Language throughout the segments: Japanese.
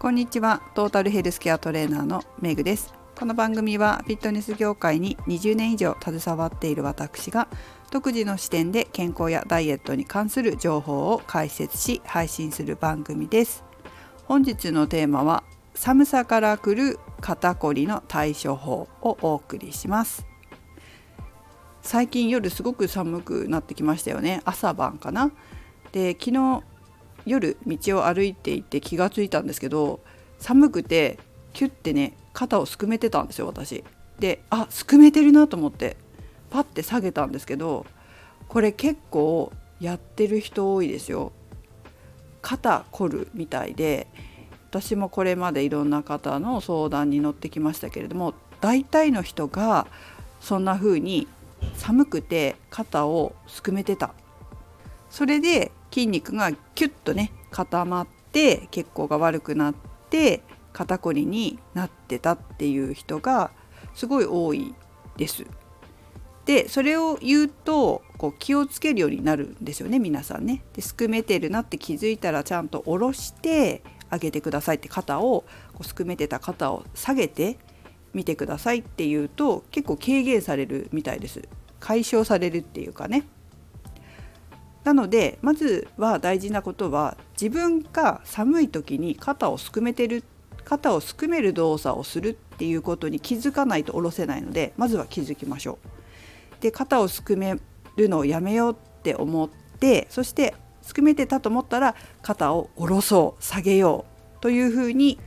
こんにちは。トータルヘルスケアトレーナーのメグです。この番組はフィットネス業界に20年以上携わっている私が独自の視点で健康やダイエットに関する情報を解説し配信する番組です。本日のテーマは寒さからくる肩こりの対処法をお送りします。最近夜すごく寒くなってきましたよね。朝晩かな。で昨日夜道を歩いていて気がついたんですけど寒くてキュッてね肩をすくめてたんですよ私。であすくめてるなと思ってパッて下げたんですけどこれ結構やってる人多いですよ。肩凝るみたいで私もこれまでいろんな方の相談に乗ってきましたけれども大体の人がそんな風に寒くて肩をすくめてたそれで筋肉がキュッとね固まって血行が悪くなって肩こりになってたっていう人がすごい多いです。でそれを言うとこう気をつけるようになるんですよね皆さんね。ですくめてるなって気づいたらちゃんと下ろしてあげてくださいって肩をこうすくめてた肩を下げてみてくださいっていうと結構軽減されるみたいです。解消されるっていうかね。なのでまずは大事なことは自分が寒い時に肩をすくめてる肩をすくめる動作をするっていうことに気づかないと下ろせないのでまずは気づきましょう。で肩をすくめるのをやめようって思ってそしてすくめてたと思ったら肩を下ろそう下げようというふうに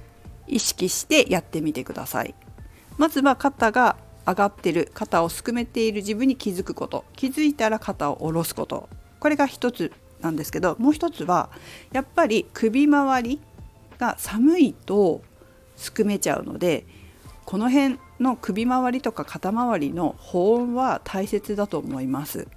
意識してやってみてください。まずは肩が上がってる肩をすくめている自分に気づくこと気づいたら肩を下ろすことこれが一つなんですけどもう一つはやっぱり首周りが寒いとすくめちゃうのでこの辺の首周りとか肩周りの保温は大切だと思います。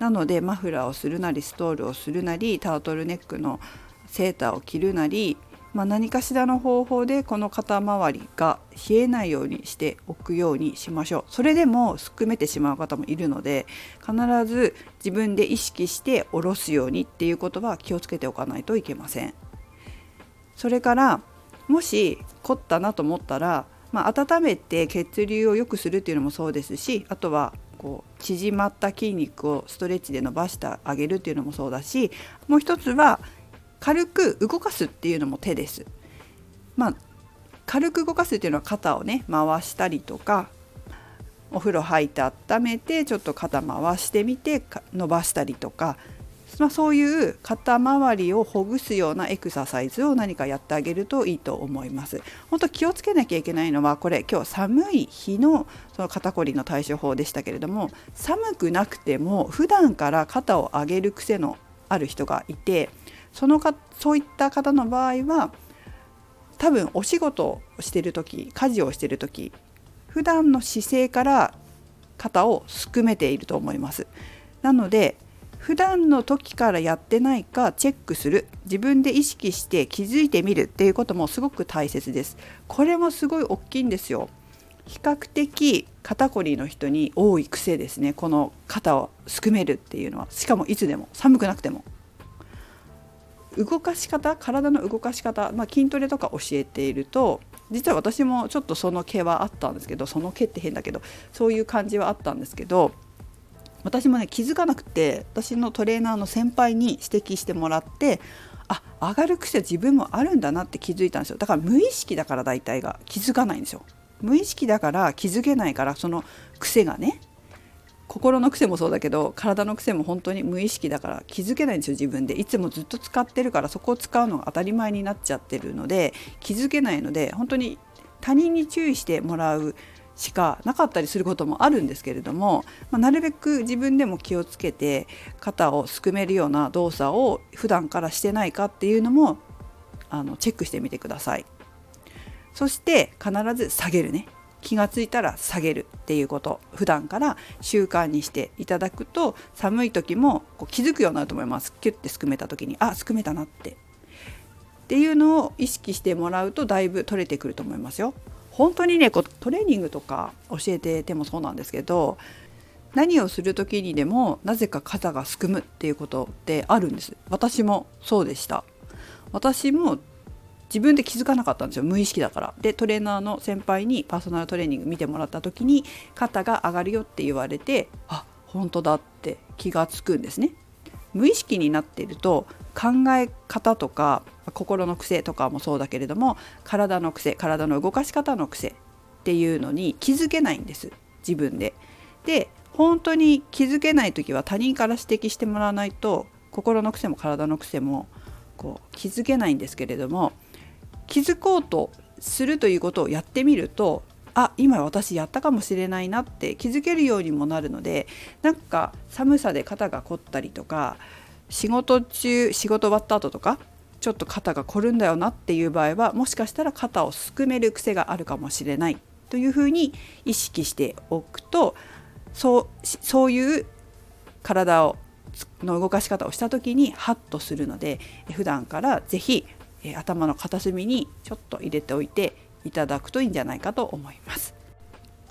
なのでマフラーをするなりストールをするなりタートルネックのセーターを着るなりまあ、何かしらの方法でこの肩周りが冷えないようにしておくようにしましょう。それでもすくめてしまう方もいるので必ず自分で意識して下ろすようにっていうことは気をつけておかないといけません。それからもし凝ったなと思ったら、まあ、温めて血流を良くするっていうのもそうですしあとはこう縮まった筋肉をストレッチで伸ばしてあげるっていうのもそうだしもう一つは軽く動かすっていうのも手です。まあ軽く動かすっていうのは肩をね回したりとかお風呂入って温めてちょっと肩回してみて伸ばしたりとか、まあ、そういう肩周りをほぐすようなエクササイズを何かやってあげるといいと思います。本当気をつけなきゃいけないのはこれ今日寒い日のその肩こりの対処法でしたけれども寒くなくても普段から肩を上げる癖のある人がいてそのかそういった方の場合は多分お仕事をしてる時家事をしてる時普段の姿勢から肩をすくめていると思います。なので普段の時からやってないかチェックする自分で意識して気づいてみるっていうこともすごく大切です。これもすごい大きいんですよ。比較的肩こりの人に多い癖ですねこの肩をすくめるっていうのはしかもいつでも寒くなくても動かし方体の動かし方、まあ、筋トレとか教えていると実は私もちょっとその毛はあったんですけどその毛って変だけどそういう感じはあったんですけど私もね気づかなくて私のトレーナーの先輩に指摘してもらってあ上がる癖自分もあるんだなって気づいたんですよ。だから無意識だから大体が気づかないんですよ。無意識だから気づけないからその癖がね心の癖もそうだけど体の癖も本当に無意識だから気づけないんですよ自分でいつもずっと使ってるからそこを使うのが当たり前になっちゃってるので気づけないので本当に他人に注意してもらうしかなかったりすることもあるんですけれども、まあ、なるべく自分でも気をつけて肩をすくめるような動作を普段からしてないかっていうのもあのチェックしてみてください。そして必ず下げるね気がついたら下げるっていうこと普段から習慣にしていただくと寒い時もこう気づくようになると思います。キュッてすくめた時にあすくめたなって。っていうのを意識してもらうとだいぶ取れてくると思いますよ。本当にねこうトレーニングとか教えててもそうなんですけど何をする時にでもなぜか肩がすくむっていうことってあるんです。私もそうでした。私も自分で気づかなかったんですよ無意識だからでトレーナーの先輩にパーソナルトレーニング見てもらった時に肩が上がるよって言われてあ本当だって気がつくんですね無意識になっていると考え方とか心の癖とかもそうだけれども体の癖体の動かし方の癖っていうのに気づけないんです自分で。で本当に気づけない時は他人から指摘してもらわないと心の癖も体の癖もこう気づけないんですけれども気づこうとするということをやってみるとあ今私やったかもしれないなって気づけるようにもなるのでなんか寒さで肩が凝ったりとか仕事中仕事終わった後とかちょっと肩が凝るんだよなっていう場合はもしかしたら肩をすくめる癖があるかもしれないというふうに意識しておくとそうそういう体をの動かし方をした時にハッとするので普段から是非え頭の片隅にちょっと入れておいていただくといいんじゃないかと思います。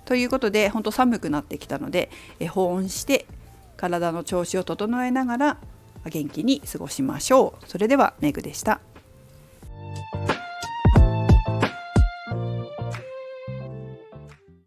ということで本当寒くなってきたのでえ保温して体の調子を整えながら元気に過ごしましょう。それではメグでした。